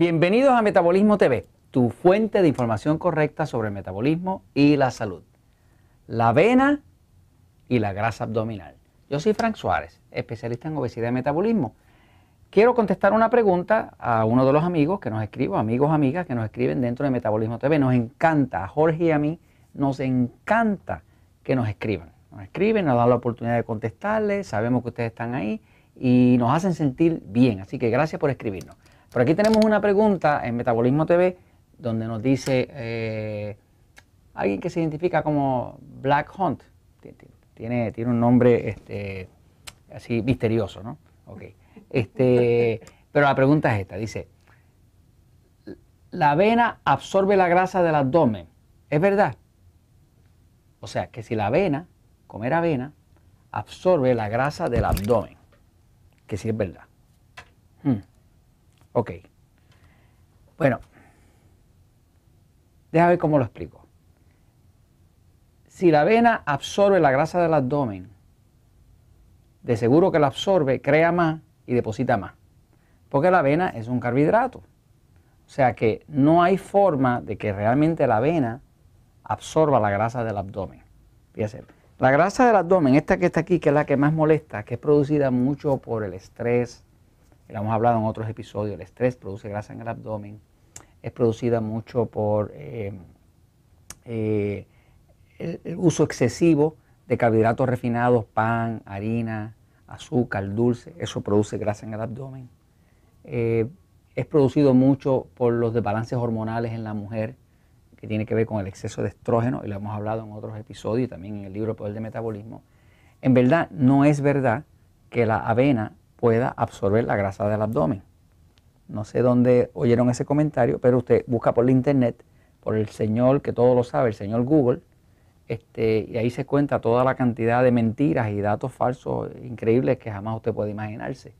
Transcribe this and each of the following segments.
Bienvenidos a Metabolismo TV, tu fuente de información correcta sobre el metabolismo y la salud. La avena y la grasa abdominal. Yo soy Frank Suárez, especialista en obesidad y metabolismo. Quiero contestar una pregunta a uno de los amigos que nos escribe, amigos, amigas que nos escriben dentro de Metabolismo TV. Nos encanta, a Jorge y a mí, nos encanta que nos escriban. Nos escriben, nos dan la oportunidad de contestarles, sabemos que ustedes están ahí y nos hacen sentir bien. Así que gracias por escribirnos. Por aquí tenemos una pregunta en Metabolismo TV donde nos dice eh, alguien que se identifica como Black Hunt. Tiene, tiene un nombre este, así misterioso, ¿no? Ok. Este, pero la pregunta es esta, dice, la avena absorbe la grasa del abdomen. ¿Es verdad? O sea, que si la avena, comer avena, absorbe la grasa del abdomen. Que sí es verdad. Hmm. Ok. Bueno, déjame ver cómo lo explico. Si la avena absorbe la grasa del abdomen, de seguro que la absorbe, crea más y deposita más. Porque la avena es un carbohidrato. O sea que no hay forma de que realmente la avena absorba la grasa del abdomen. Fíjense, la grasa del abdomen, esta que está aquí, que es la que más molesta, que es producida mucho por el estrés, lo hemos hablado en otros episodios, el estrés produce grasa en el abdomen, es producida mucho por eh, eh, el, uso excesivo de carbohidratos refinados, pan, harina, azúcar, dulce, eso produce grasa en el abdomen. Eh, es producido mucho por los desbalances hormonales en la mujer, que tiene que ver con el exceso de estrógeno, y lo hemos hablado en otros episodios y también en el libro Poder de Metabolismo. En verdad, no es verdad que la avena pueda absorber la grasa del abdomen. No sé dónde oyeron ese comentario, pero usted busca por la internet, por el señor que todo lo sabe, el señor Google, este, y ahí se cuenta toda la cantidad de mentiras y datos falsos increíbles que jamás usted puede imaginarse.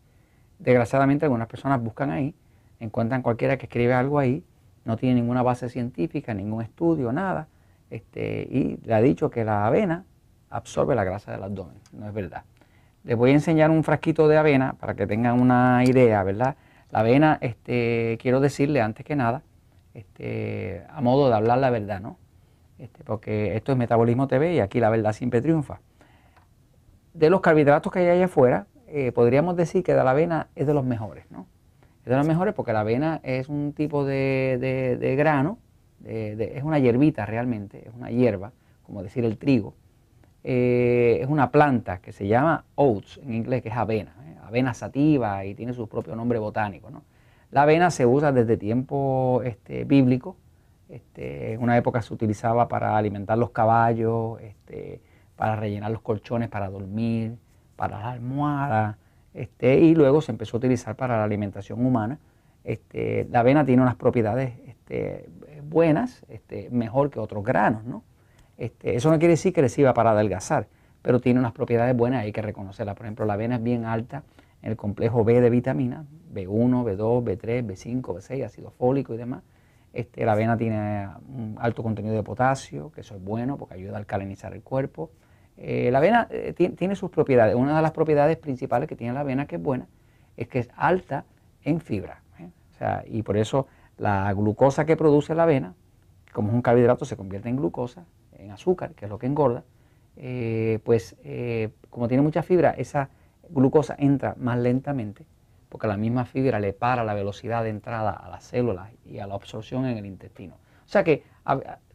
Desgraciadamente algunas personas buscan ahí, encuentran cualquiera que escribe algo ahí, no tiene ninguna base científica, ningún estudio, nada, este, y le ha dicho que la avena absorbe la grasa del abdomen. No es verdad. Les voy a enseñar un frasquito de avena para que tengan una idea, ¿verdad? La avena, este, quiero decirle antes que nada, este, a modo de hablar la verdad, ¿no? Este, porque esto es Metabolismo TV y aquí la verdad siempre triunfa. De los carbohidratos que hay allá afuera, eh, podríamos decir que de la avena es de los mejores, ¿no? Es de los mejores porque la avena es un tipo de, grano, es una hierbita realmente, es una hierba, como decir el trigo, eh, es una planta que se llama oats, en inglés, que es avena, ¿eh? avena sativa y tiene su propio nombre botánico. La avena se usa desde tiempo este, bíblico, este, en una época se utilizaba para alimentar los caballos, este, para rellenar los colchones, para dormir, para la almohada, este, y luego se empezó a utilizar para la alimentación humana. La avena tiene unas propiedades buenas, mejor que otros granos, ¿no? Este, eso no quiere decir que le sirva para adelgazar, pero tiene unas propiedades buenas, hay que reconocerlas. Por ejemplo, la avena es bien alta en el complejo B de vitaminas, B1, B2, B3, B5, B6, ácido fólico y demás. Este, la avena tiene un alto contenido de potasio, que eso es bueno porque ayuda a alcalinizar el cuerpo. Eh, la avena eh, tiene sus propiedades. Una de las propiedades principales que tiene la avena, que es buena, es que es alta en fibra. ¿eh? O sea, y por eso la glucosa que produce la avena, como es un carbohidrato, se convierte en glucosa en azúcar, que es lo que engorda, eh, pues eh, como tiene mucha fibra, esa glucosa entra más lentamente, porque la misma fibra le para la velocidad de entrada a las células y a la absorción en el intestino. O sea que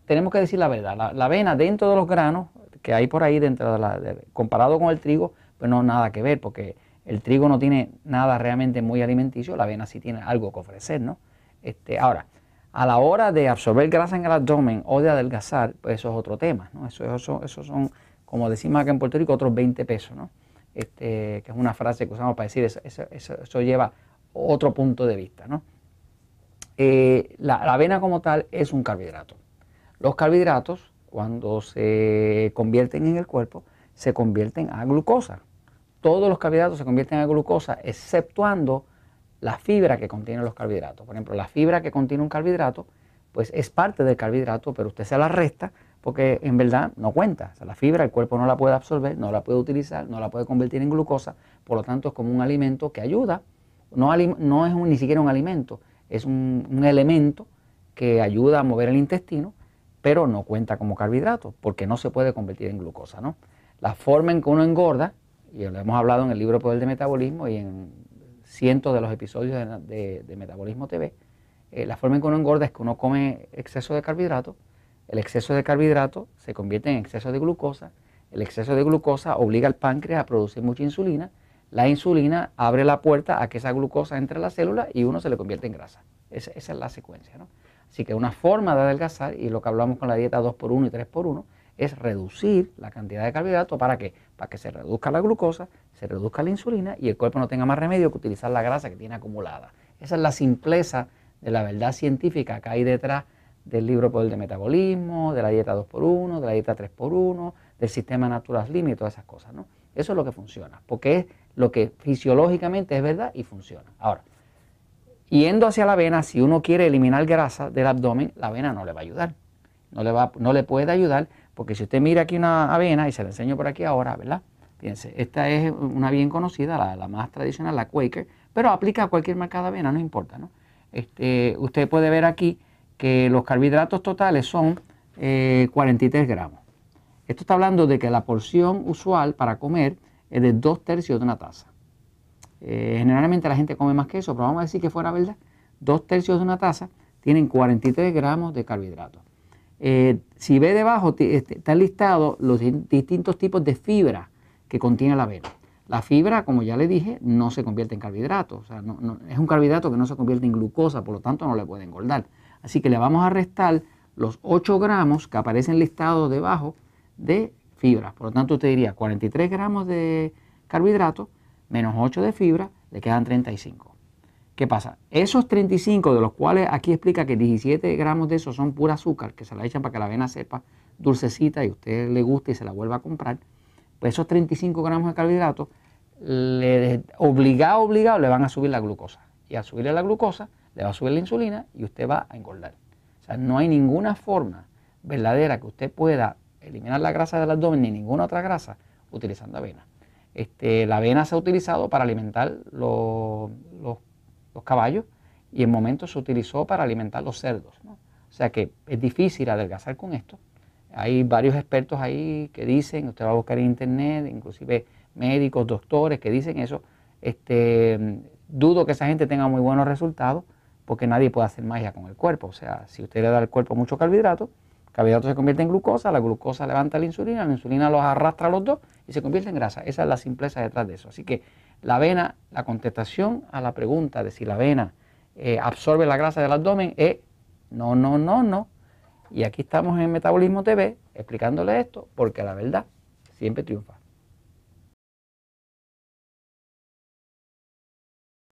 tenemos que decir la verdad, la, avena dentro de los granos que hay por ahí, dentro de la, comparado con el trigo, pues no nada que ver, porque el trigo no tiene nada realmente muy alimenticio, la avena sí tiene algo que ofrecer, ¿no? Este, ahora, a la hora de absorber grasa en el abdomen o de adelgazar, pues eso es otro tema, ¿no? Eso, son, como decimos acá en Puerto Rico, otros 20 pesos, ¿no? Este, que es una frase que usamos para decir eso, eso, lleva otro punto de vista, ¿no? Eh, la, avena como tal es un carbohidrato. Los carbohidratos, cuando se convierten en el cuerpo, se convierten a glucosa. Todos los carbohidratos se convierten a glucosa, exceptuando la fibra que contiene los carbohidratos. Por ejemplo, la fibra que contiene un carbohidrato, pues es parte del carbohidrato, pero usted se la resta porque en verdad no cuenta. O sea, la fibra el cuerpo no la puede absorber, no la puede utilizar, no la puede convertir en glucosa, por lo tanto es como un alimento que ayuda. No, es ni siquiera un alimento, es un, elemento que ayuda a mover el intestino, pero no cuenta como carbohidrato, porque no se puede convertir en glucosa. ¿no? La forma en que uno engorda, y lo hemos hablado en el libro Poder de Metabolismo y en cientos de los episodios de, Metabolismo TV, eh, la forma en que uno engorda es que uno come exceso de carbohidratos, el exceso de carbohidratos se convierte en exceso de glucosa, el exceso de glucosa obliga al páncreas a producir mucha insulina, la insulina abre la puerta a que esa glucosa entre a la célula y uno se le convierte en grasa. Esa, es la secuencia. Así que una forma de adelgazar, y lo que hablamos con la dieta 2x1 y 3x1, es reducir la cantidad de carbohidratos para que, para que se reduzca la glucosa, se reduzca la insulina y el cuerpo no tenga más remedio que utilizar la grasa que tiene acumulada. Esa es la simpleza de la verdad científica que hay detrás del libro Poder de Metabolismo, de la dieta 2x1, de la dieta 3x1, del sistema Natural Slim y todas esas cosas. ¿no? Eso es lo que funciona, porque es lo que fisiológicamente es verdad y funciona. Ahora, yendo hacia la vena, si uno quiere eliminar grasa del abdomen, la vena no le va a ayudar. No le, va, no le puede ayudar, porque si usted mira aquí una avena, y se la enseño por aquí ahora, ¿verdad? Fíjense, esta es una bien conocida, la, más tradicional, la Quaker, pero aplica a cualquier marca de avena, no importa, ¿no? Este, usted puede ver aquí que los carbohidratos totales son 43 eh, gramos. Esto está hablando de que la porción usual para comer es de dos tercios de una taza. Eh, generalmente la gente come más que eso, pero vamos a decir que fuera verdad. Dos tercios de una taza tienen 43 gramos de carbohidratos. Eh, si ve debajo, este, están listados los distintos tipos de fibra que contiene la avena. La fibra, como ya le dije, no se convierte en carbohidrato. O sea, es un carbohidrato que no se convierte en glucosa, por lo tanto no le puede engordar. Así que le vamos a restar los 8 gramos que aparecen listados debajo de fibra. Por lo tanto, usted diría 43 gramos de carbohidratos menos 8 de fibra, le quedan 35. ¿Qué pasa? Esos 35, de los cuales aquí explica que 17 gramos de esos son pura azúcar, que se la echan para que la avena sepa dulcecita y a usted le guste y se la vuelva a comprar, pues esos 35 gramos de carbohidratos, le, obligado, obligado, le van a subir la glucosa. Y al subirle la glucosa, le va a subir la insulina y usted va a engordar. O sea, no hay ninguna forma verdadera que usted pueda eliminar la grasa del abdomen ni ninguna otra grasa utilizando avena. Este, la avena se ha utilizado para alimentar los, caballos y en momentos se utilizó para alimentar los cerdos. O sea que es difícil adelgazar con esto. Hay varios expertos ahí que dicen, usted va a buscar en internet, inclusive médicos, doctores que dicen eso. Este, dudo que esa gente tenga muy buenos resultados porque nadie puede hacer magia con el cuerpo. O sea, si usted le da al cuerpo mucho carbohidrato, el carbohidrato se convierte en glucosa, la glucosa levanta la insulina, la insulina los arrastra a los dos y se convierte en grasa. Esa es la simpleza detrás de eso. Así que la avena, la contestación a la pregunta de si la avena eh, absorbe la grasa del abdomen es no, no, no, no. Y aquí estamos en Metabolismo TV explicándole esto porque la verdad siempre triunfa.